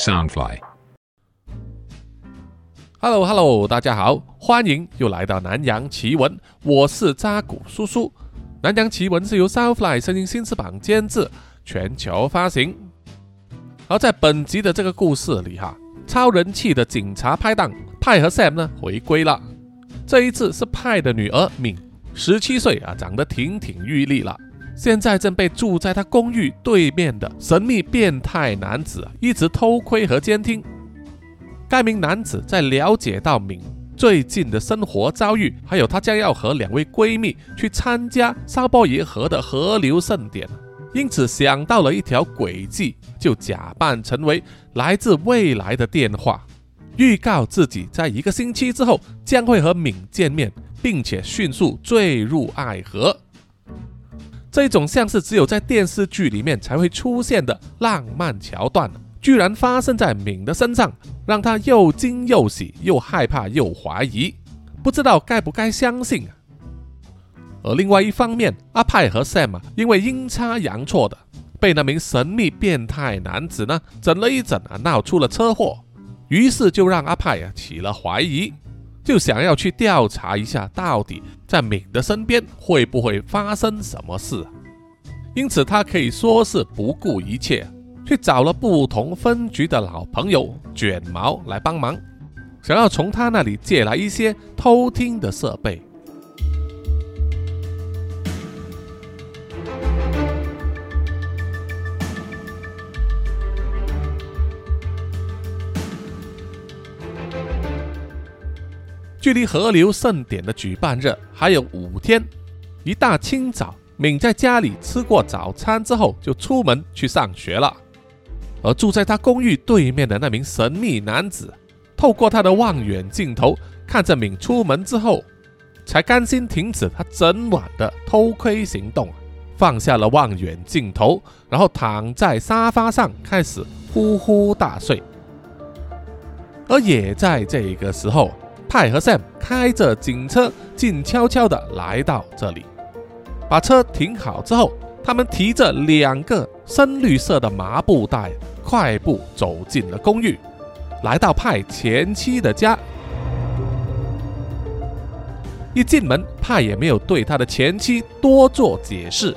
Soundfly。Hello Hello，大家好，欢迎又来到南洋奇闻，我是扎古叔叔。南洋奇闻是由 Soundfly 声音新翅膀监制，全球发行。而在本集的这个故事里哈，超人气的警察拍档派和 Sam 呢回归了。这一次是派的女儿敏，十七岁啊，长得亭亭玉立了。现在正被住在他公寓对面的神秘变态男子一直偷窥和监听。该名男子在了解到敏最近的生活遭遇，还有她将要和两位闺蜜去参加沙波耶河的河流盛典，因此想到了一条诡计，就假扮成为来自未来的电话，预告自己在一个星期之后将会和敏见面，并且迅速坠入爱河。这种像是只有在电视剧里面才会出现的浪漫桥段，居然发生在敏的身上，让他又惊又喜，又害怕又怀疑，不知道该不该相信。而另外一方面，阿派和 Sam，因为阴差阳错的被那名神秘变态男子呢整了一整啊，闹出了车祸，于是就让阿派啊起了怀疑。就想要去调查一下，到底在敏的身边会不会发生什么事。因此，他可以说是不顾一切，去找了不同分局的老朋友卷毛来帮忙，想要从他那里借来一些偷听的设备。距离河流盛典的举办日还有五天，一大清早，敏在家里吃过早餐之后，就出门去上学了。而住在他公寓对面的那名神秘男子，透过他的望远镜头看着敏出门之后，才甘心停止他整晚的偷窥行动，放下了望远镜头，然后躺在沙发上开始呼呼大睡。而也在这个时候，派和 Sam 开着警车，静悄悄地来到这里，把车停好之后，他们提着两个深绿色的麻布袋，快步走进了公寓，来到派前妻的家。一进门，派也没有对他的前妻多做解释，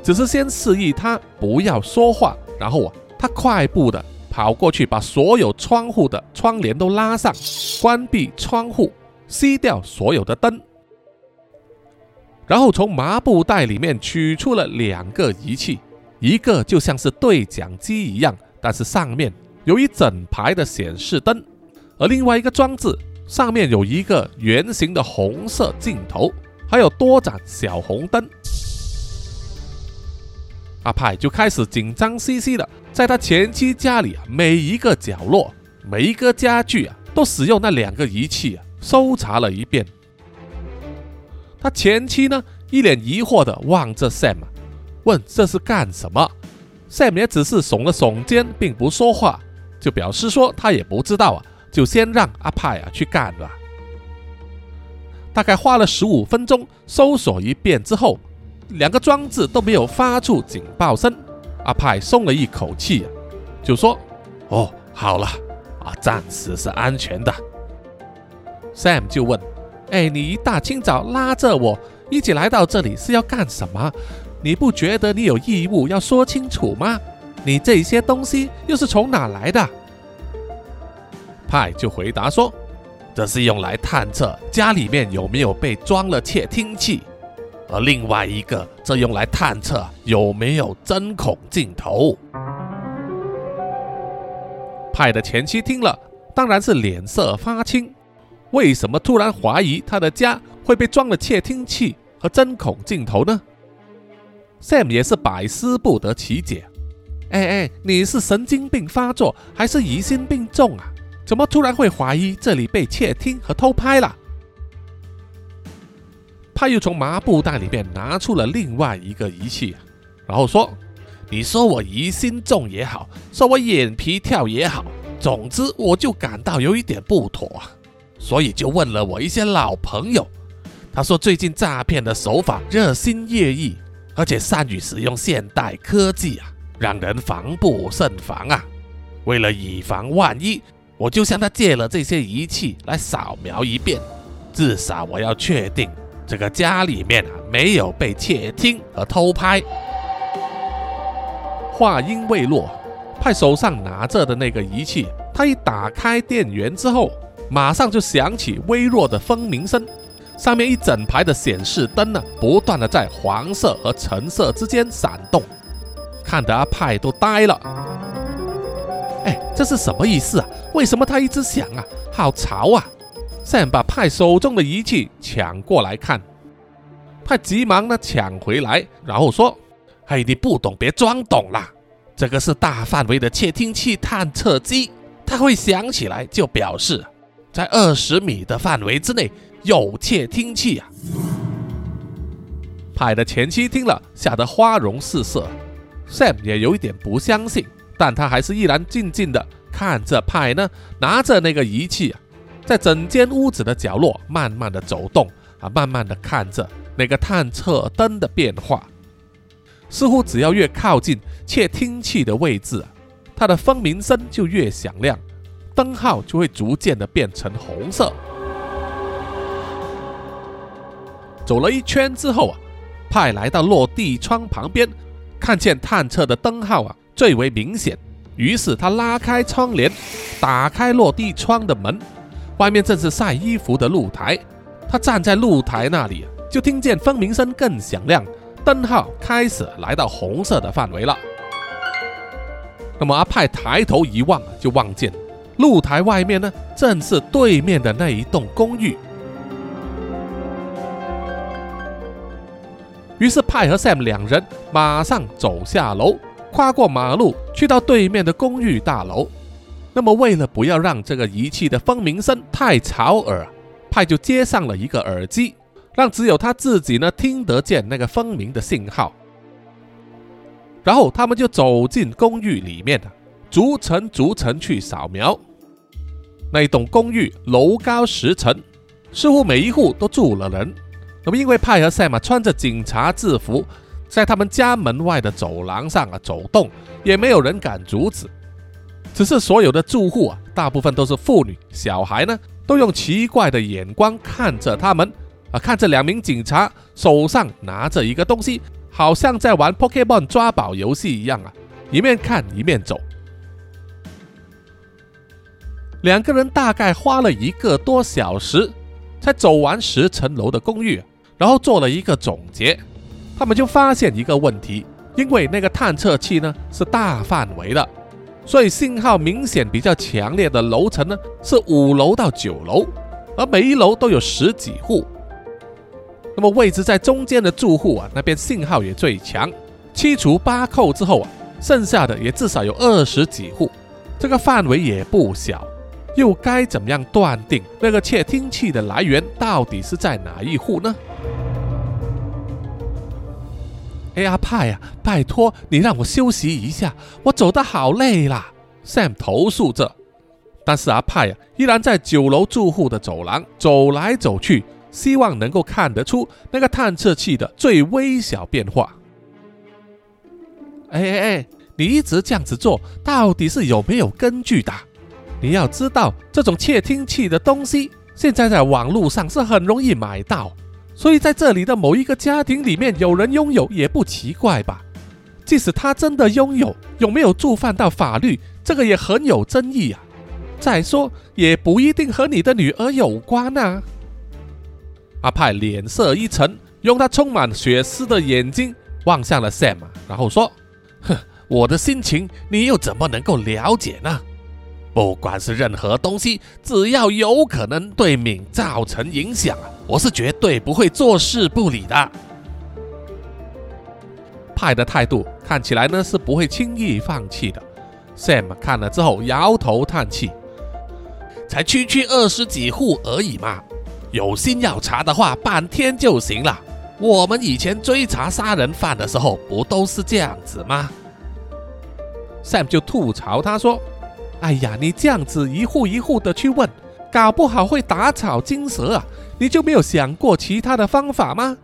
只是先示意他不要说话，然后啊，他快步的。跑过去，把所有窗户的窗帘都拉上，关闭窗户，熄掉所有的灯，然后从麻布袋里面取出了两个仪器，一个就像是对讲机一样，但是上面有一整排的显示灯，而另外一个装置上面有一个圆形的红色镜头，还有多盏小红灯。阿派就开始紧张兮兮的，在他前妻家里啊，每一个角落、每一个家具啊，都使用那两个仪器啊，搜查了一遍。他前妻呢，一脸疑惑的望着 Sam，问这是干什么？Sam 也只是耸了耸肩，并不说话，就表示说他也不知道啊，就先让阿派啊去干了。大概花了十五分钟搜索一遍之后。两个装置都没有发出警报声，阿派松了一口气，就说：“哦，好了，啊，暂时是安全的。”Sam 就问：“哎，你一大清早拉着我一起来到这里是要干什么？你不觉得你有义务要说清楚吗？你这些东西又是从哪来的？”派就回答说：“这是用来探测家里面有没有被装了窃听器。”而另外一个则用来探测有没有针孔镜头。派的前妻听了，当然是脸色发青。为什么突然怀疑他的家会被装了窃听器和针孔镜头呢？Sam 也是百思不得其解。哎哎，你是神经病发作还是疑心病重啊？怎么突然会怀疑这里被窃听和偷拍了？他又从麻布袋里面拿出了另外一个仪器，然后说：“你说我疑心重也好，说我眼皮跳也好，总之我就感到有一点不妥，所以就问了我一些老朋友。他说最近诈骗的手法日新月异，而且善于使用现代科技啊，让人防不胜防啊。为了以防万一，我就向他借了这些仪器来扫描一遍，至少我要确定这个家里面啊没有被窃听和偷拍。话音未落，派手上拿着的那个仪器，他一打开电源之后，马上就响起微弱的蜂鸣声，上面一整排的显示灯呢，不断的在黄色和橙色之间闪动，看得阿派都呆了。哎，这是什么意思啊？为什么它一直响啊？好潮啊！Sam 把派手中的仪器抢过来看，派急忙的抢回来，然后说。嘿，你不懂别装懂啦！这个是大范围的窃听器探测机，它会响起来就表示在二十米的范围之内有窃听器啊！派的前妻听了，吓得花容失色。Sam 也有一点不相信，但他还是依然静静的看着派呢，拿着那个仪器啊，在整间屋子的角落慢慢的走动啊，慢慢的看着那个探测灯的变化。似乎只要越靠近窃听器的位置，它的蜂鸣声就越响亮，灯号就会逐渐的变成红色。走了一圈之后啊，派来到落地窗旁边，看见探测的灯号啊最为明显，于是他拉开窗帘，打开落地窗的门，外面正是晒衣服的露台。他站在露台那里，就听见蜂鸣声更响亮。灯号开始来到红色的范围了。那么阿派抬头一望，就望见露台外面呢，正是对面的那一栋公寓。于是派和 Sam 两人马上走下楼，跨过马路，去到对面的公寓大楼。那么为了不要让这个仪器的蜂鸣声太吵耳，派就接上了一个耳机。让只有他自己呢听得见那个蜂鸣的信号，然后他们就走进公寓里面逐层逐层去扫描。那栋公寓楼高十层，似乎每一户都住了人。那么因为派和赛马穿着警察制服，在他们家门外的走廊上啊走动，也没有人敢阻止。只是所有的住户啊，大部分都是妇女、小孩呢，都用奇怪的眼光看着他们。啊！看着两名警察手上拿着一个东西，好像在玩 Pokemon 抓宝游戏一样啊！一面看一面走。两个人大概花了一个多小时，才走完十层楼的公寓，然后做了一个总结。他们就发现一个问题：因为那个探测器呢是大范围的，所以信号明显比较强烈的楼层呢是五楼到九楼，而每一楼都有十几户。那么位置在中间的住户啊，那边信号也最强。七除八扣之后啊，剩下的也至少有二十几户，这个范围也不小。又该怎么样断定那个窃听器的来源到底是在哪一户呢？哎呀，派呀，拜托你让我休息一下，我走得好累啦。Sam 投诉着，但是阿派呀，依然在九楼住户的走廊走来走去。希望能够看得出那个探测器的最微小变化。哎哎哎，你一直这样子做，到底是有没有根据的？你要知道，这种窃听器的东西，现在在网络上是很容易买到，所以在这里的某一个家庭里面有人拥有也不奇怪吧？即使他真的拥有，有没有触犯到法律，这个也很有争议啊。再说，也不一定和你的女儿有关啊。阿派脸色一沉，用他充满血丝的眼睛望向了 Sam，然后说：“哼，我的心情你又怎么能够了解呢？不管是任何东西，只要有可能对敏造成影响我是绝对不会坐视不理的。”派的态度看起来呢是不会轻易放弃的。Sam 看了之后摇头叹气：“才区区二十几户而已嘛。”有心要查的话，半天就行了。我们以前追查杀人犯的时候，不都是这样子吗？Sam 就吐槽他说：“哎呀，你这样子一户一户的去问，搞不好会打草惊蛇啊！你就没有想过其他的方法吗？”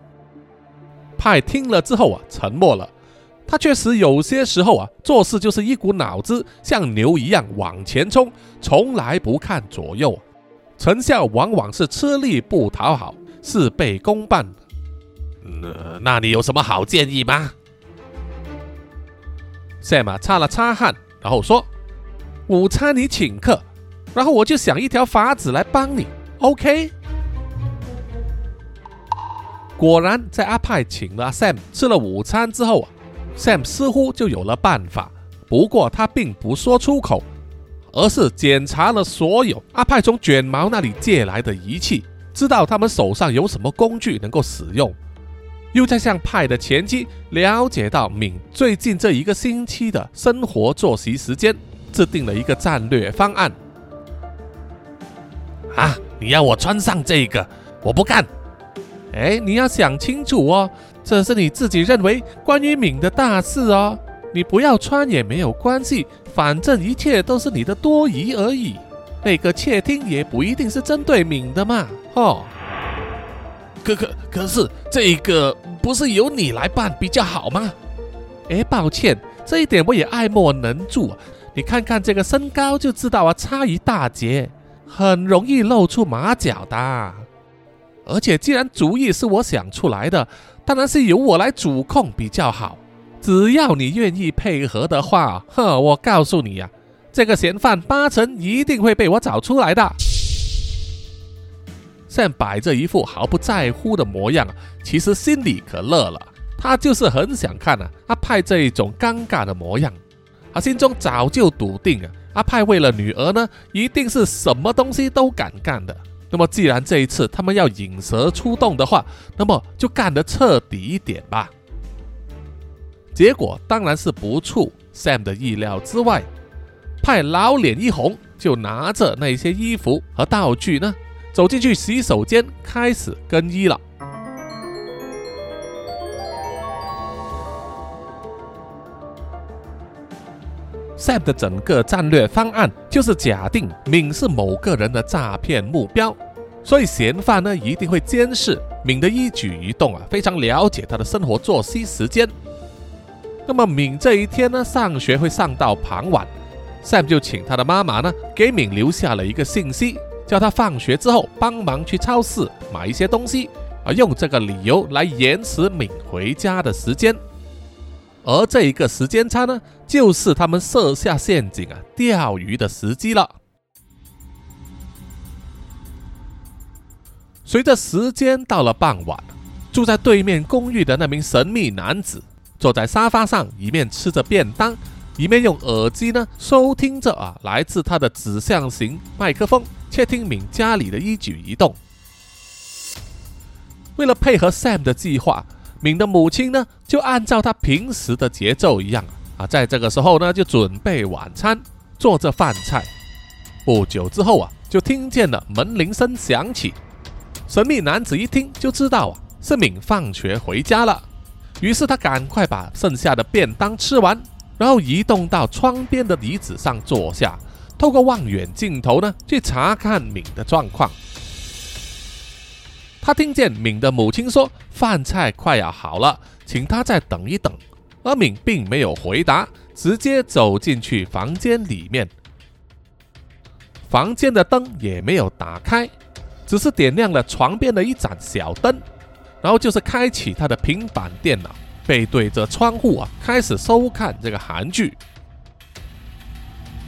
派听了之后啊，沉默了。他确实有些时候啊，做事就是一股脑子，像牛一样往前冲，从来不看左右，成效往往是吃力不讨好，事倍功半。那那你有什么好建议吗？Sam 擦了擦汗，然后说：“午餐你请客，然后我就想一条法子来帮你，OK？” 果然，在阿派请了 Sam 吃了午餐之后啊。Sam 似乎就有了办法，不过他并不说出口，而是检查了所有阿派从卷毛那里借来的仪器，知道他们手上有什么工具能够使用，又在向派的前妻了解到敏最近这一个星期的生活作息时间，制定了一个战略方案。啊，你要我穿上这个，我不干。哎，你要想清楚哦。这是你自己认为关于敏的大事哦，你不要穿也没有关系，反正一切都是你的多疑而已。那个窃听也不一定是针对敏的嘛，哦。可可可是这个不是由你来办比较好吗？哎，抱歉，这一点我也爱莫能助。你看看这个身高就知道啊，差一大截，很容易露出马脚的。而且既然主意是我想出来的。当然是由我来主控比较好，只要你愿意配合的话，哼，我告诉你呀，这个嫌犯八成一定会被我找出来的。现摆着一副毫不在乎的模样，其实心里可乐了，他就是很想看啊阿派这一种尴尬的模样，他心中早就笃定啊，阿派为了女儿呢，一定是什么东西都敢干的。那么，既然这一次他们要引蛇出洞的话，那么就干得彻底一点吧。结果当然是不出 Sam 的意料之外，派老脸一红，就拿着那些衣服和道具呢，走进去洗手间开始更衣了。Sam 的整个战略方案就是假定敏是某个人的诈骗目标，所以嫌犯呢一定会监视敏的一举一动啊，非常了解他的生活作息时间。那么敏这一天呢上学会上到傍晚，Sam 就请他的妈妈呢给敏留下了一个信息，叫他放学之后帮忙去超市买一些东西，啊用这个理由来延迟敏回家的时间。而这一个时间差呢，就是他们设下陷阱啊钓鱼的时机了。随着时间到了傍晚，住在对面公寓的那名神秘男子坐在沙发上，一面吃着便当，一面用耳机呢收听着啊来自他的指向型麦克风，窃听敏家里的一举一动。为了配合 Sam 的计划。敏的母亲呢，就按照他平时的节奏一样啊，在这个时候呢，就准备晚餐，做着饭菜。不久之后啊，就听见了门铃声响起。神秘男子一听就知道啊，是敏放学回家了。于是他赶快把剩下的便当吃完，然后移动到窗边的椅子上坐下，透过望远镜头呢，去查看敏的状况。他听见敏的母亲说：“饭菜快要好了，请他再等一等。”而敏并没有回答，直接走进去房间里面。房间的灯也没有打开，只是点亮了床边的一盏小灯，然后就是开启他的平板电脑，背对着窗户啊，开始收看这个韩剧。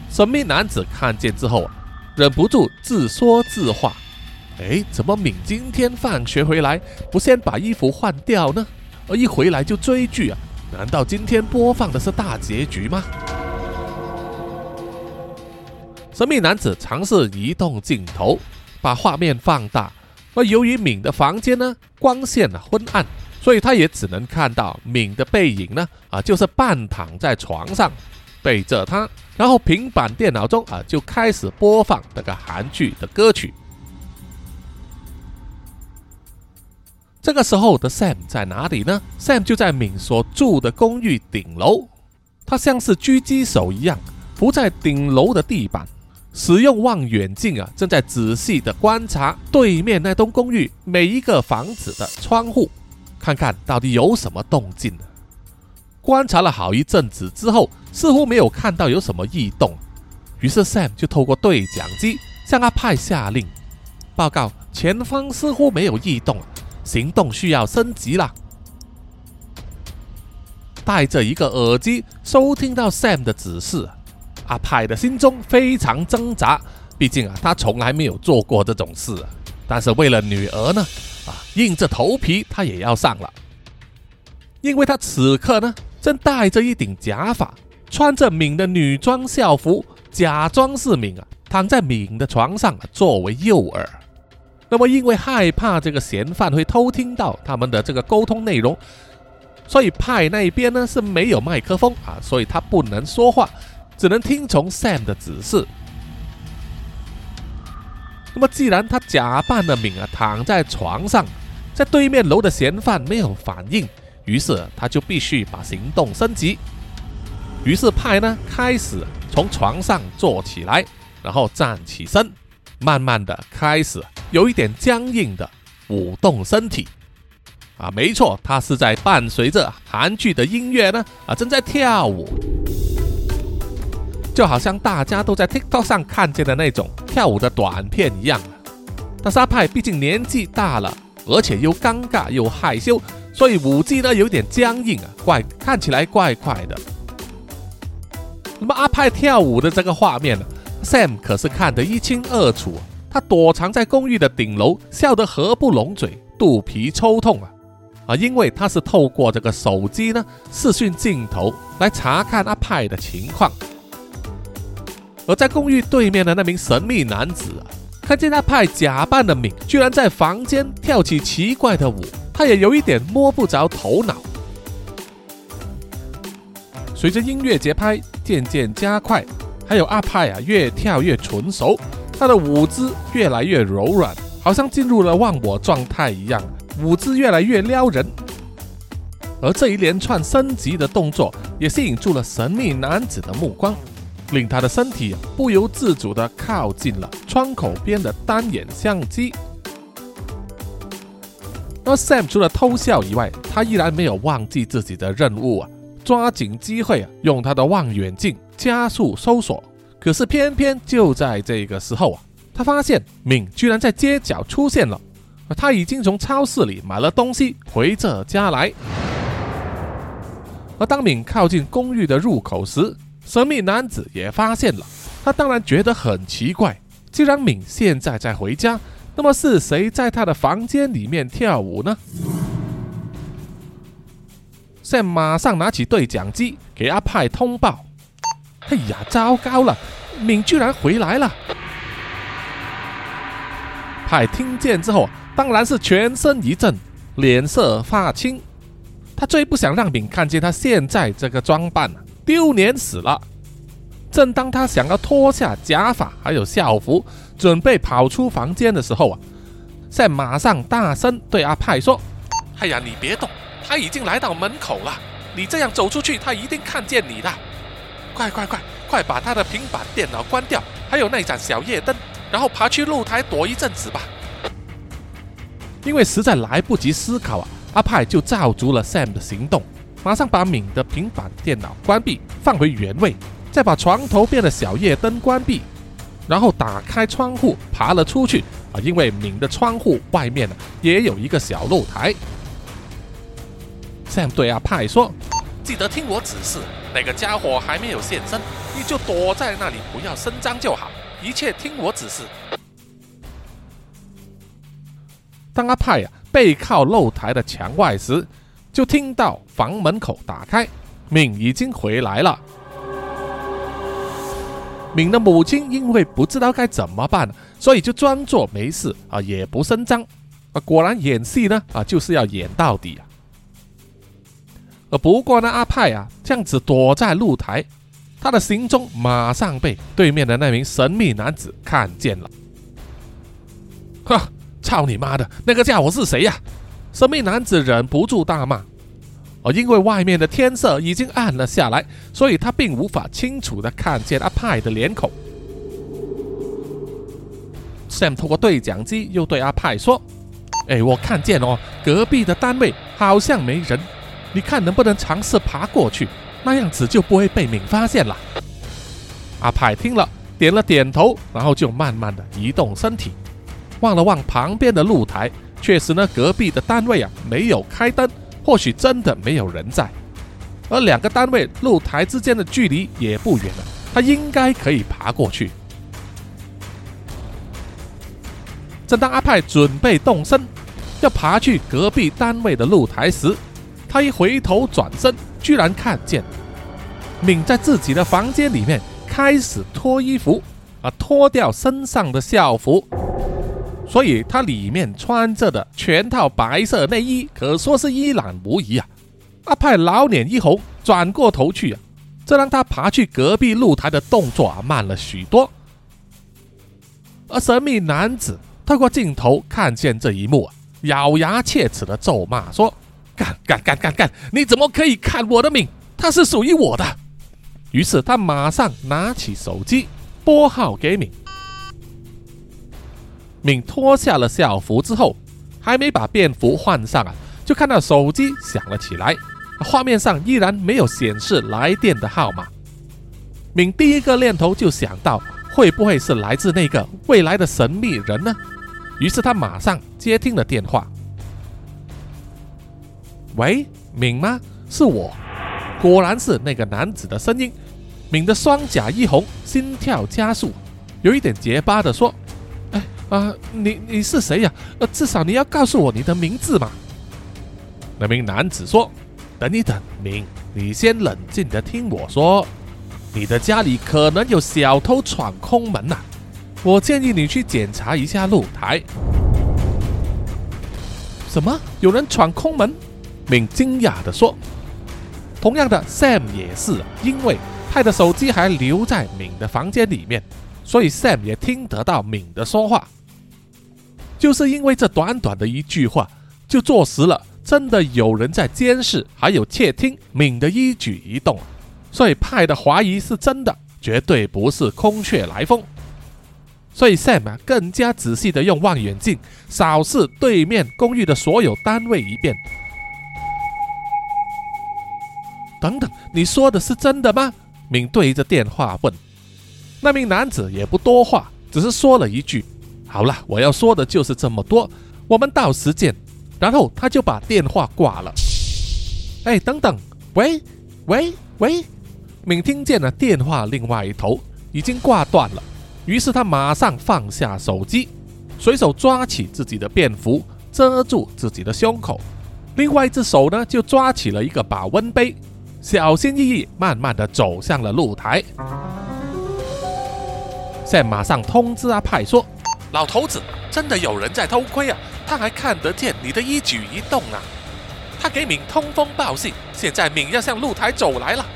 神秘男子看见之后，忍不住自说自话。哎，怎么敏今天放学回来不先把衣服换掉呢？而一回来就追剧啊？难道今天播放的是大结局吗？神秘男子尝试移动镜头，把画面放大。而由于敏的房间呢光线啊昏暗，所以他也只能看到敏的背影呢啊，就是半躺在床上背着他，然后平板电脑中啊就开始播放那个韩剧的歌曲。这个时候的 Sam 在哪里呢？Sam 就在敏所住的公寓顶楼，他像是狙击手一样伏在顶楼的地板，使用望远镜啊，正在仔细的观察对面那栋公寓每一个房子的窗户，看看到底有什么动静。观察了好一阵子之后，似乎没有看到有什么异动，于是 Sam 就透过对讲机向阿派下令，报告前方似乎没有异动，行动需要升级了。带着一个耳机收听到 Sam 的指示，阿派的心中非常挣扎，毕竟啊，他从来没有做过这种事，但是为了女儿呢，啊，硬着头皮他也要上了，因为他此刻呢。正戴着一顶假发，穿着敏的女装校服，假装是敏啊，躺在敏的床上啊，作为诱饵。那么，因为害怕这个嫌犯会偷听到他们的这个沟通内容，所以派那边呢是没有麦克风啊，所以他不能说话，只能听从 Sam 的指示。那么，既然他假扮的敏啊躺在床上，在对面楼的嫌犯没有反应。于是他就必须把行动升级。于是派呢开始从床上坐起来，然后站起身，慢慢的开始有一点僵硬的舞动身体。啊，没错，他是在伴随着韩剧的音乐呢，啊，正在跳舞，就好像大家都在 TikTok 上看见的那种跳舞的短片一样。但是阿派毕竟年纪大了，而且又尴尬又害羞。所以舞技呢有点僵硬啊，怪看起来怪怪的。那么阿派跳舞的这个画面呢，Sam 可是看得一清二楚。他躲藏在公寓的顶楼，笑得合不拢嘴，肚皮抽痛啊啊！因为他是透过这个手机呢视讯镜头来查看阿派的情况。而在公寓对面的那名神秘男子啊，看见阿派假扮的敏居然在房间跳起奇怪的舞。他也有一点摸不着头脑。随着音乐节拍渐渐加快，还有阿派啊越跳越纯熟，他的舞姿越来越柔软，好像进入了忘我状态一样，舞姿越来越撩人。而这一连串升级的动作也吸引住了神秘男子的目光，令他的身体不由自主地靠近了窗口边的单眼相机。而 Sam 除了偷笑以外，他依然没有忘记自己的任务啊！抓紧机会啊，用他的望远镜加速搜索。可是偏偏就在这个时候啊，他发现敏居然在街角出现了。他已经从超市里买了东西回这家来。而当敏靠近公寓的入口时，神秘男子也发现了。他当然觉得很奇怪，既然敏现在在回家。那么是谁在他的房间里面跳舞呢？Sam 马上拿起对讲机给阿派通报：“哎呀，糟糕了，敏居然回来了！”派听见之后，当然是全身一震，脸色发青。他最不想让敏看见他现在这个装扮，丢脸死了。正当他想要脱下假发还有校服，准备跑出房间的时候啊在马上大声对阿派说：“哎呀，你别动，他已经来到门口了。你这样走出去，他一定看见你的。快快快，快把他的平板电脑关掉，还有那盏小夜灯，然后爬去露台躲一阵子吧。”因为实在来不及思考啊，阿派就照足了 Sam 的行动，马上把敏的平板电脑关闭，放回原位。再把床头边的小夜灯关闭，然后打开窗户爬了出去啊！因为敏的窗户外面呢也有一个小露台。Sam 对阿派说：“记得听我指示，那个家伙还没有现身，你就躲在那里，不要声张就好，一切听我指示。”当阿派啊背靠露台的墙外时，就听到房门口打开，敏已经回来了。敏的母亲因为不知道该怎么办，所以就装作没事啊，也不声张啊。果然演戏呢啊，就是要演到底啊。呃，不过呢，阿派啊这样子躲在露台，他的行踪马上被对面的那名神秘男子看见了。哈，操你妈的，那个家伙是谁呀？神秘男子忍不住大骂。而因为外面的天色已经暗了下来，所以他并无法清楚的看见阿派的脸孔。Sam 通过对讲机又对阿派说：“哎，我看见哦，隔壁的单位好像没人，你看能不能尝试爬过去，那样子就不会被敏发现了。阿派听了，点了点头，然后就慢慢的移动身体，望了望旁边的露台，确实呢，隔壁的单位啊没有开灯，或许真的没有人在。而两个单位露台之间的距离也不远了，他应该可以爬过去。正当阿派准备动身，要爬去隔壁单位的露台时，他一回头转身，居然看见敏在自己的房间里面开始脱衣服，啊，脱掉身上的校服，所以他里面穿着的全套白色内衣可说是一览无遗啊。阿派老脸一红，转过头去啊，这让他爬去隔壁露台的动作啊慢了许多。而神秘男子。透过镜头看见这一幕啊，咬牙切齿的咒骂说：“干干干干干！你怎么可以看我的命？他是属于我的。”于是他马上拿起手机拨号给敏。敏脱下了校服之后，还没把便服换上啊，就看到手机响了起来，画面上依然没有显示来电的号码。敏第一个念头就想到，会不会是来自那个未来的神秘人呢？于是他马上接听了电话。喂，敏吗？是我。果然是那个男子的声音。敏的双颊一红，心跳加速，有一点结巴的说：“哎啊，你你是谁呀？呃，至少你要告诉我你的名字嘛。”那名男子说：“等一等，敏，你先冷静的听我说，你的家里可能有小偷闯空门呐。”我建议你去检查一下露台。什么？有人闯空门？敏惊讶地说。同样的，Sam 也是，因为派的手机还留在敏的房间里面，所以 Sam 也听得到敏的说话。就是因为这短短的一句话，就坐实了真的有人在监视，还有窃听敏的一举一动，所以派的怀疑是真的，绝对不是空穴来风。所以 Sam 啊，更加仔细地用望远镜扫视对面公寓的所有单位一遍。等等，你说的是真的吗？敏对着电话问。那名男子也不多话，只是说了一句：“好了，我要说的就是这么多，我们到时见。”然后他就把电话挂了。哎，等等，喂喂喂，敏听见了电话另外一头已经挂断了。于是他马上放下手机，随手抓起自己的便服遮住自己的胸口，另外一只手呢就抓起了一个保温杯，小心翼翼、慢慢的走向了露台。Sam 马上通知阿派说：“老头子，真的有人在偷窥啊！他还看得见你的一举一动啊！他给敏通风报信，现在敏要向露台走来了。”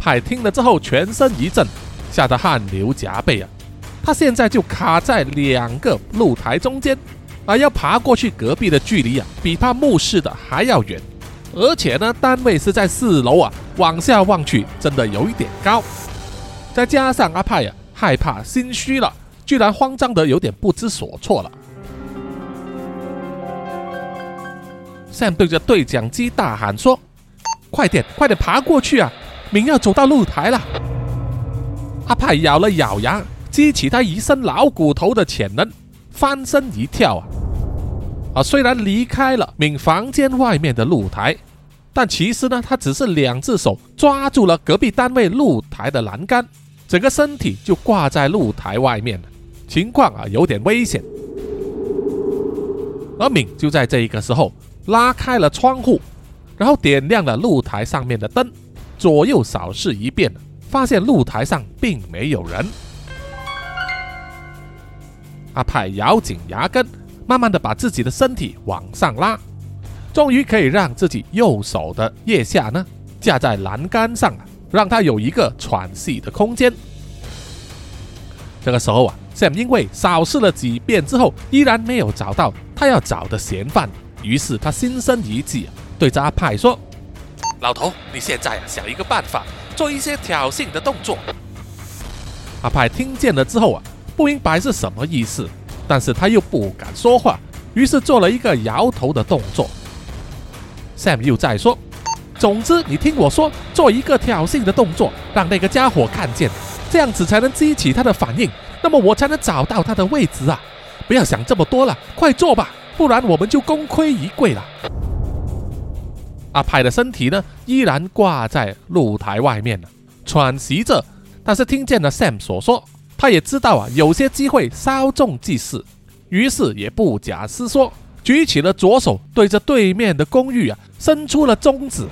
派听了之后全身一震。吓得汗流浃背啊！他现在就卡在两个露台中间，而要爬过去隔壁的距离啊，比他目视的还要远。而且呢，单位是在四楼啊，往下望去真的有一点高。再加上阿派啊，害怕心虚了，居然慌张的有点不知所措了。Sam 对着对讲机大喊说：“快点，快点爬过去啊！明要走到露台了。”阿派咬了咬牙，激起他一身老骨头的潜能，翻身一跳啊！啊，虽然离开了敏房间外面的露台，但其实呢，他只是两只手抓住了隔壁单位露台的栏杆，整个身体就挂在露台外面了，情况啊有点危险。而敏就在这一个时候拉开了窗户，然后点亮了露台上面的灯，左右扫视一遍。发现露台上并没有人，阿派咬紧牙根，慢慢的把自己的身体往上拉，终于可以让自己右手的腋下呢架在栏杆上了，让他有一个喘息的空间。这个时候啊，Sam 因为扫视了几遍之后，依然没有找到他要找的嫌犯，于是他心生一计，对着阿派说：“老头，你现在啊想一个办法。”做一些挑衅的动作，阿派听见了之后啊，不明白是什么意思，但是他又不敢说话，于是做了一个摇头的动作。Sam 又在说：“总之，你听我说，做一个挑衅的动作，让那个家伙看见，这样子才能激起他的反应，那么我才能找到他的位置啊！不要想这么多了，快做吧，不然我们就功亏一篑了。”阿派的身体呢，依然挂在露台外面呢，喘息着。但是听见了 Sam 所说，他也知道啊，有些机会稍纵即逝，于是也不假思索，举起了左手，对着对面的公寓啊，伸出了中指。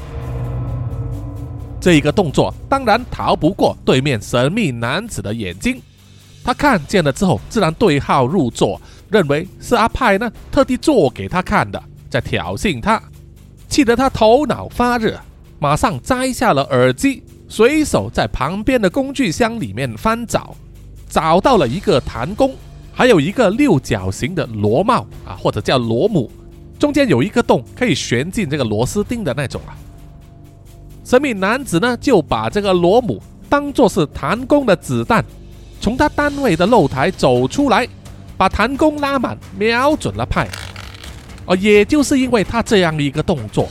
这一个动作当然逃不过对面神秘男子的眼睛，他看见了之后，自然对号入座，认为是阿派呢特地做给他看的，在挑衅他。气得他头脑发热，马上摘下了耳机，随手在旁边的工具箱里面翻找，找到了一个弹弓，还有一个六角形的螺帽啊，或者叫螺母，中间有一个洞，可以旋进这个螺丝钉的那种啊。神秘男子呢，就把这个螺母当做是弹弓的子弹，从他单位的露台走出来，把弹弓拉满，瞄准了派。哦，也就是因为他这样一个动作，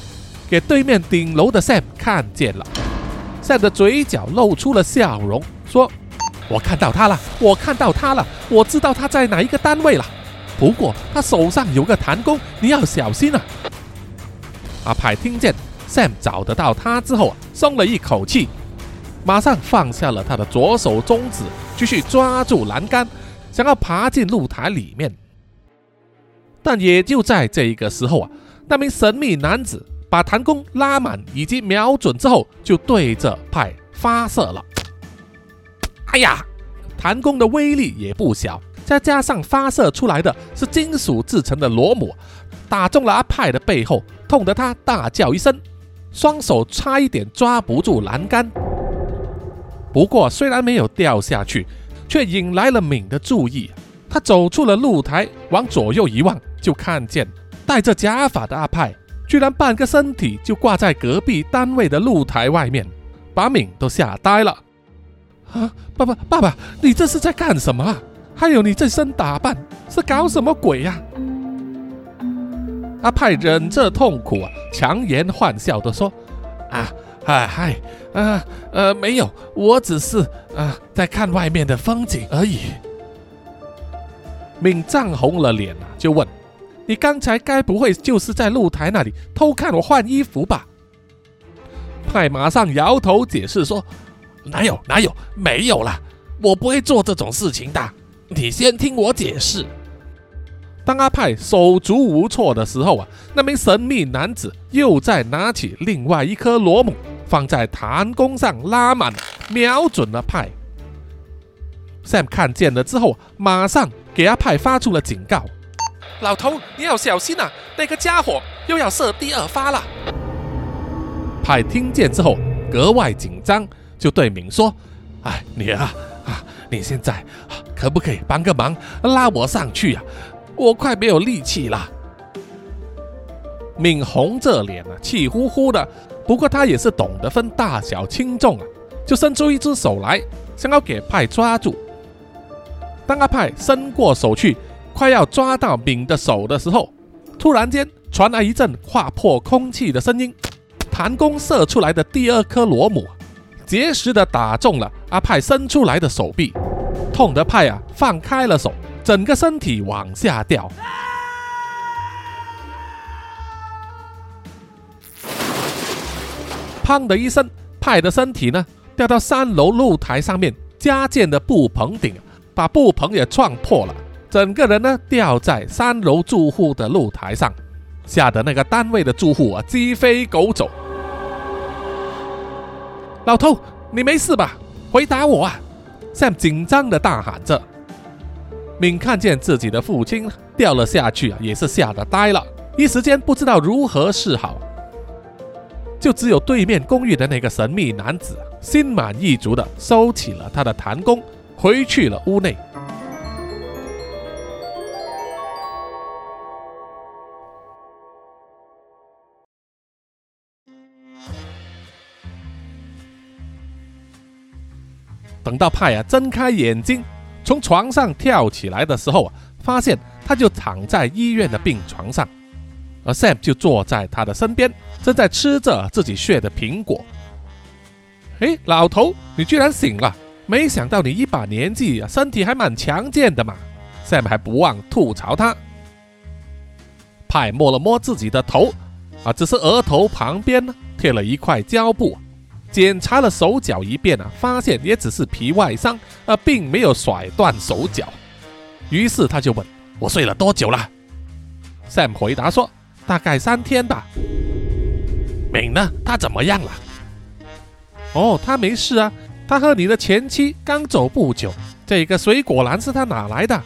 给对面顶楼的 Sam 看见了，Sam 的嘴角露出了笑容，说：“我看到他了，我看到他了，我知道他在哪一个单位了。不过他手上有个弹弓，你要小心啊。”阿派听见 Sam 找得到他之后，松了一口气，马上放下了他的左手中指，继续抓住栏杆，想要爬进露台里面。但也就在这一个时候啊，那名神秘男子把弹弓拉满以及瞄准之后，就对着派发射了。哎呀，弹弓的威力也不小，再加上发射出来的是金属制成的螺母，打中了阿派的背后，痛得他大叫一声，双手差一点抓不住栏杆。不过虽然没有掉下去，却引来了敏的注意。他走出了露台，往左右一望。就看见戴着假发的阿派，居然半个身体就挂在隔壁单位的露台外面，把敏都吓呆了。啊，爸爸，爸爸，你这是在干什么啊？还有你这身打扮是搞什么鬼呀？阿派忍着痛苦啊，强颜欢笑的说：“啊，嗨嗨，啊呃，没有，我只是啊在看外面的风景而已。”敏涨红了脸啊，就问。你刚才该不会就是在露台那里偷看我换衣服吧？派马上摇头解释说：“哪有哪有，没有啦，我不会做这种事情的。你先听我解释。”当阿派手足无措的时候啊，那名神秘男子又在拿起另外一颗螺母，放在弹弓上拉满，瞄准了派。Sam 看见了之后，马上给阿派发出了警告。老头，你要小心啊！那个家伙又要射第二发了。派听见之后格外紧张，就对敏说：“哎，女儿啊，你现在可不可以帮个忙，拉我上去呀？我快没有力气了。”敏红着脸啊，气呼呼的。不过他也是懂得分大小轻重啊，就伸出一只手来，想要给派抓住。当阿派伸过手去。快要抓到敏的手的时候，突然间传来一阵划破空气的声音，弹弓射出来的第二颗螺母，结实的打中了阿派伸出来的手臂，痛的派啊放开了手，整个身体往下掉，砰的一声，派的身体呢掉到三楼露台上面加建的布棚顶，把布棚也撞破了。整个人呢掉在三楼住户的露台上，吓得那个单位的住户啊鸡飞狗走。老头，你没事吧？回答我啊！Sam 紧张的大喊着。敏看见自己的父亲掉了下去啊，也是吓得呆了，一时间不知道如何是好。就只有对面公寓的那个神秘男子心满意足的收起了他的弹弓，回去了屋内。等到派啊睁开眼睛，从床上跳起来的时候啊，发现他就躺在医院的病床上，而 Sam 就坐在他的身边，正在吃着自己削的苹果。哎，老头，你居然醒了！没想到你一把年纪，身体还蛮强健的嘛。Sam 还不忘吐槽他。派摸了摸自己的头，啊，只是额头旁边呢贴了一块胶布。检查了手脚一遍啊，发现也只是皮外伤，啊，并没有甩断手脚。于是他就问我睡了多久了？Sam 回答说大概三天吧。敏呢？他怎么样了？哦，他没事啊。他和你的前妻刚走不久。这个水果篮是他哪来的？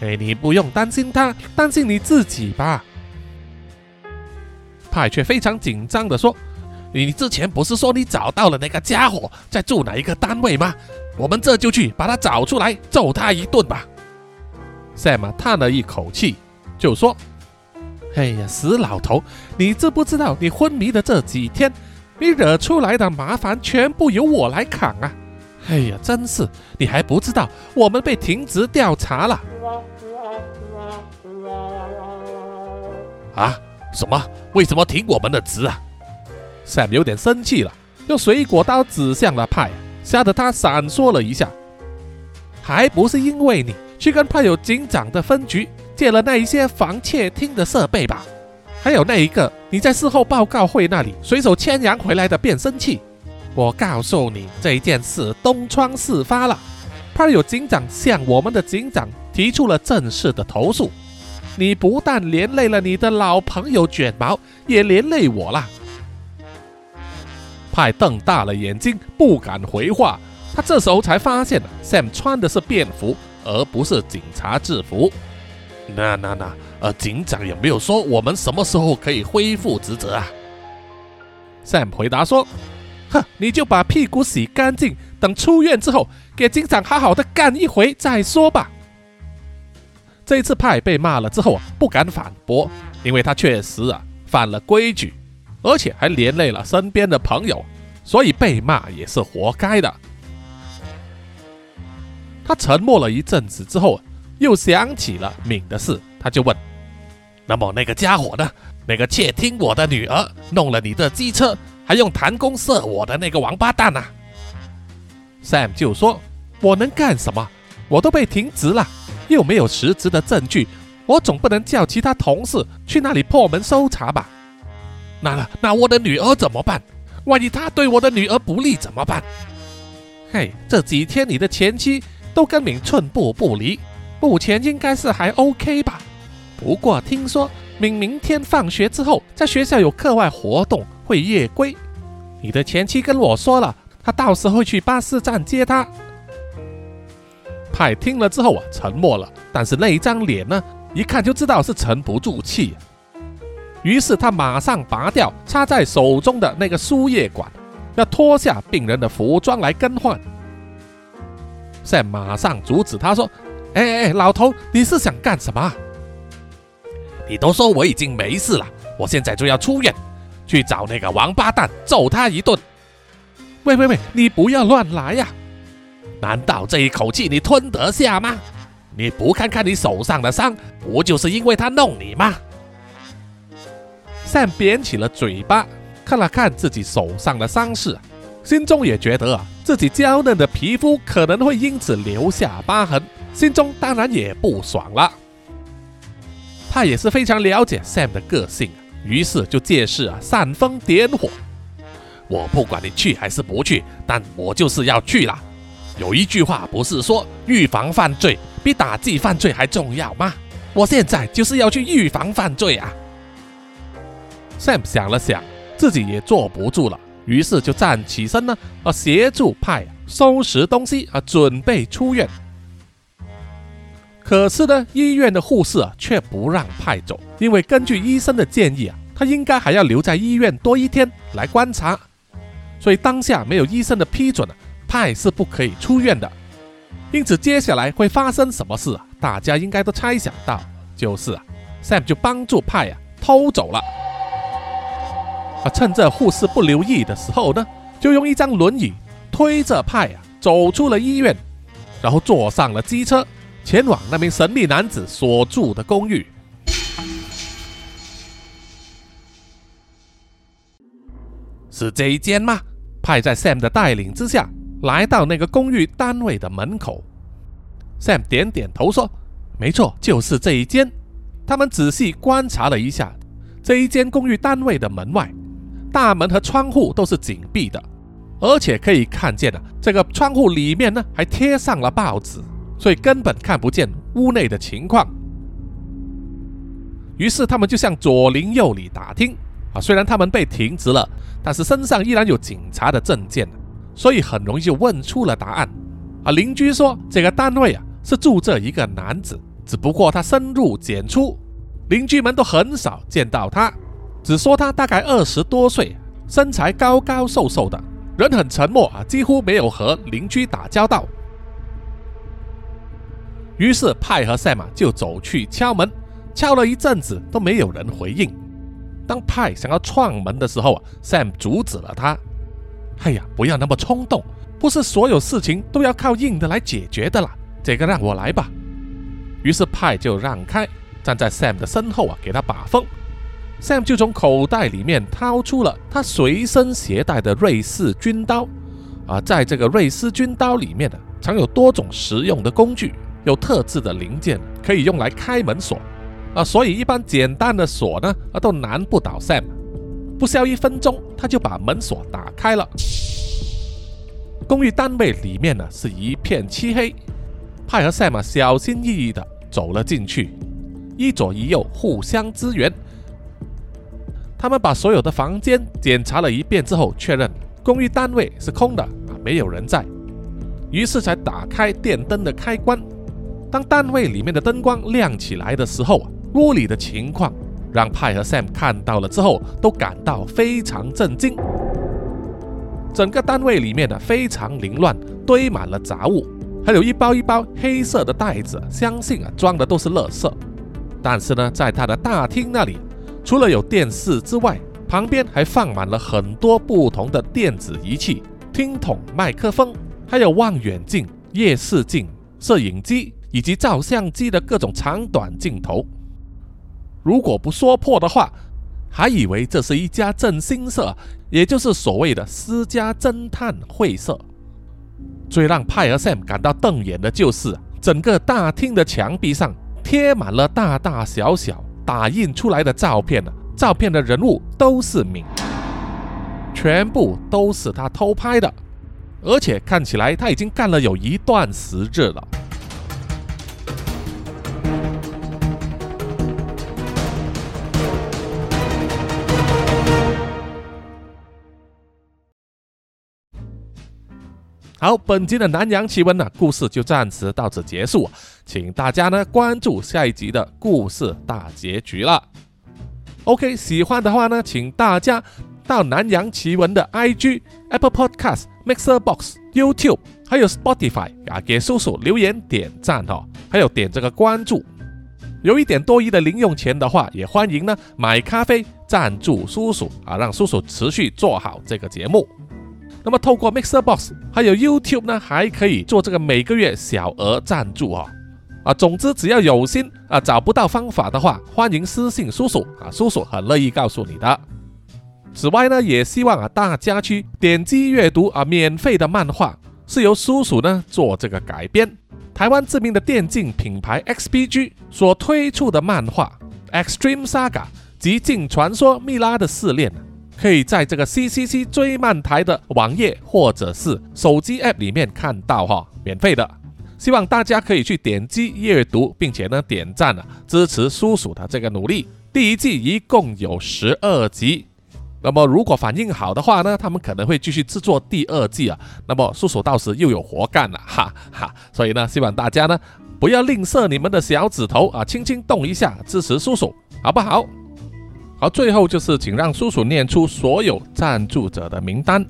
哎，你不用担心他，担心你自己吧。派却非常紧张地说：“你之前不是说你找到了那个家伙在住哪一个单位吗？我们这就去把他找出来，揍他一顿吧。”Sam 叹了一口气，就说：“哎呀，死老头，你知不知道你昏迷的这几天？”你惹出来的麻烦全部由我来扛啊！哎呀，真是！你还不知道我们被停职调查了？啊？什么？为什么停我们的职啊？Sam 有点生气了，用水果刀指向了派，吓得他闪烁了一下。还不是因为你去跟派有警长的分局借了那一些防窃听的设备吧？还有那一个你在事后报告会那里随手牵羊回来的变声器，我告诉你这一件事东窗事发了，派有警长向我们的警长提出了正式的投诉。你不但连累了你的老朋友卷毛，也连累我了。派瞪大了眼睛，不敢回话。他这时候才发现，Sam 穿的是便服，而不是警察制服。那那那。呃警长也没有说我们什么时候可以恢复职责啊？Sam 回答说：“哼，你就把屁股洗干净，等出院之后，给警长好好的干一回再说吧。”这一次派被骂了之后啊，不敢反驳，因为他确实啊犯了规矩，而且还连累了身边的朋友，所以被骂也是活该的。他沉默了一阵子之后，又想起了敏的事，他就问。那么那个家伙呢？那个窃听我的女儿，弄了你的机车，还用弹弓射我的那个王八蛋呐！Sam 就说：“我能干什么？我都被停职了，又没有实质的证据，我总不能叫其他同事去那里破门搜查吧？那那我的女儿怎么办？万一他对我的女儿不利怎么办？嘿，这几天你的前妻都跟敏寸步不离，目前应该是还 OK 吧？”不过听说敏明天放学之后在学校有课外活动，会夜归。你的前妻跟我说了，他到时候会去巴士站接他。派听了之后啊，沉默了，但是那一张脸呢，一看就知道是沉不住气。于是他马上拔掉插在手中的那个输液管，要脱下病人的服装来更换。赛马上阻止他说：“哎哎哎，老头，你是想干什么？”你都说我已经没事了，我现在就要出院，去找那个王八蛋揍他一顿。喂喂喂，你不要乱来呀！难道这一口气你吞得下吗？你不看看你手上的伤，不就是因为他弄你吗？Sam 扁起了嘴巴，看了看自己手上的伤势，心中也觉得啊，自己娇嫩的皮肤可能会因此留下疤痕，心中当然也不爽了。他也是非常了解 Sam 的个性，于是就借势啊煽风点火。我不管你去还是不去，但我就是要去了。有一句话不是说预防犯罪比打击犯罪还重要吗？我现在就是要去预防犯罪啊！Sam 想了想，自己也坐不住了，于是就站起身呢，啊协助派收拾东西啊，准备出院。可是呢，医院的护士啊却不让派走，因为根据医生的建议啊，他应该还要留在医院多一天来观察，所以当下没有医生的批准啊，派是不可以出院的。因此，接下来会发生什么事啊？大家应该都猜想到，就是啊，Sam 就帮助派啊偷走了，啊，趁这护士不留意的时候呢，就用一张轮椅推着派啊走出了医院，然后坐上了机车。前往那名神秘男子所住的公寓。是这一间吗？派在 Sam 的带领之下，来到那个公寓单位的门口。Sam 点点头说：“没错，就是这一间。”他们仔细观察了一下这一间公寓单位的门外，大门和窗户都是紧闭的，而且可以看见啊，这个窗户里面呢还贴上了报纸，所以根本看不见屋内的情况。于是他们就向左邻右里打听啊，虽然他们被停职了，但是身上依然有警察的证件，所以很容易就问出了答案。啊，邻居说这个单位啊是住着一个男子。只不过他深入简出，邻居们都很少见到他，只说他大概二十多岁，身材高高瘦瘦的，人很沉默啊，几乎没有和邻居打交道。于是派和 Sam 就走去敲门，敲了一阵子都没有人回应。当派想要撞门的时候啊，Sam 阻止了他：“哎呀，不要那么冲动，不是所有事情都要靠硬的来解决的啦，这个让我来吧。”于是派就让开，站在 Sam 的身后啊，给他把风。Sam 就从口袋里面掏出了他随身携带的瑞士军刀。啊，在这个瑞士军刀里面呢，藏有多种实用的工具，有特制的零件可以用来开门锁。啊，所以一般简单的锁呢，啊都难不倒 Sam。不消一分钟，他就把门锁打开了。公寓单位里面呢是一片漆黑，派和 Sam 小心翼翼的。走了进去，一左一右互相支援。他们把所有的房间检查了一遍之后，确认公寓单位是空的啊，没有人在。于是才打开电灯的开关。当单位里面的灯光亮起来的时候，屋里的情况让派和 Sam 看到了之后都感到非常震惊。整个单位里面呢非常凌乱，堆满了杂物。还有一包一包黑色的袋子，相信啊装的都是垃圾。但是呢，在他的大厅那里，除了有电视之外，旁边还放满了很多不同的电子仪器、听筒、麦克风，还有望远镜、夜视镜、摄影机以及照相机的各种长短镜头。如果不说破的话，还以为这是一家正新社，也就是所谓的私家侦探会社。最让派尔 Sam 感到瞪眼的就是，整个大厅的墙壁上贴满了大大小小打印出来的照片呢照片的人物都是敏，全部都是他偷拍的，而且看起来他已经干了有一段时日了。好，本集的南洋奇闻呢，故事就暂时到此结束，请大家呢关注下一集的故事大结局了。OK，喜欢的话呢，请大家到南洋奇闻的 IG、Apple Podcast、Mixer Box、YouTube 还有 Spotify 啊，给叔叔留言点赞哦，还有点这个关注。有一点多余的零用钱的话，也欢迎呢买咖啡赞助叔叔啊，让叔叔持续做好这个节目。那么透过 Mixer Box 还有 YouTube 呢，还可以做这个每个月小额赞助哦。啊，总之只要有心啊，找不到方法的话，欢迎私信叔叔啊，叔叔很乐意告诉你的。此外呢，也希望啊大家去点击阅读啊免费的漫画，是由叔叔呢做这个改编，台湾知名的电竞品牌 XPG 所推出的漫画《Extreme Saga》极境传说蜜拉的试炼。可以在这个 CCC 追漫台的网页或者是手机 App 里面看到哈，免费的。希望大家可以去点击阅读，并且呢点赞啊，支持叔叔的这个努力。第一季一共有十二集，那么如果反应好的话呢，他们可能会继续制作第二季啊。那么叔叔到时又有活干了，哈哈。所以呢，希望大家呢不要吝啬你们的小指头啊，轻轻动一下支持叔叔，好不好？好，最后就是请让叔叔念出所有赞助者的名单。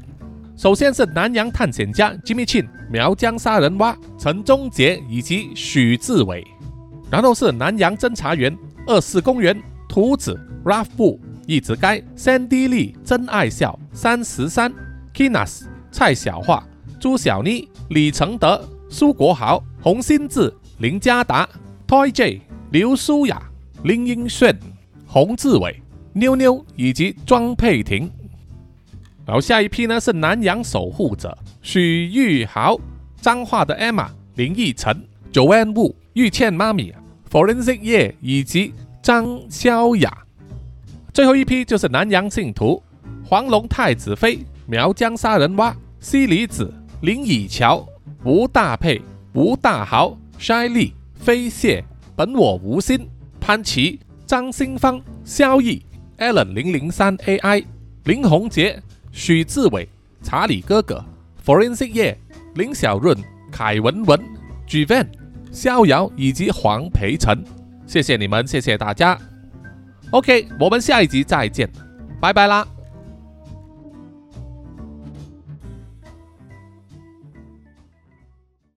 首先是南洋探险家 Jimmy Chin、苗疆杀人蛙陈忠杰以及许志伟，然后是南洋侦查员二四公园图子 Ralph 布一直该 Sandy Lee 真爱笑三十三 Kinas 蔡小桦朱小妮李承德苏国豪洪新志林家达 Toy J 刘舒雅林英炫洪志伟。妞妞以及庄佩婷。然后下一批呢是南洋守护者许玉豪、彰化的 Emma、林奕晨、Joanne Wu、玉倩妈咪、Forensic 叶以及张潇雅。最后一批就是南洋信徒黄龙太子妃、苗疆杀人蛙、西里子、林以乔、吴大佩、吴大豪、筛利、飞蟹、本我无心、潘琪、张新芳、萧逸、Allen 零零三 AI、林宏杰。许志伟、查理哥哥、Forensic 叶、林小润、凯文文、G Van、逍遥以及黄培成，谢谢你们，谢谢大家。OK，我们下一集再见，拜拜啦。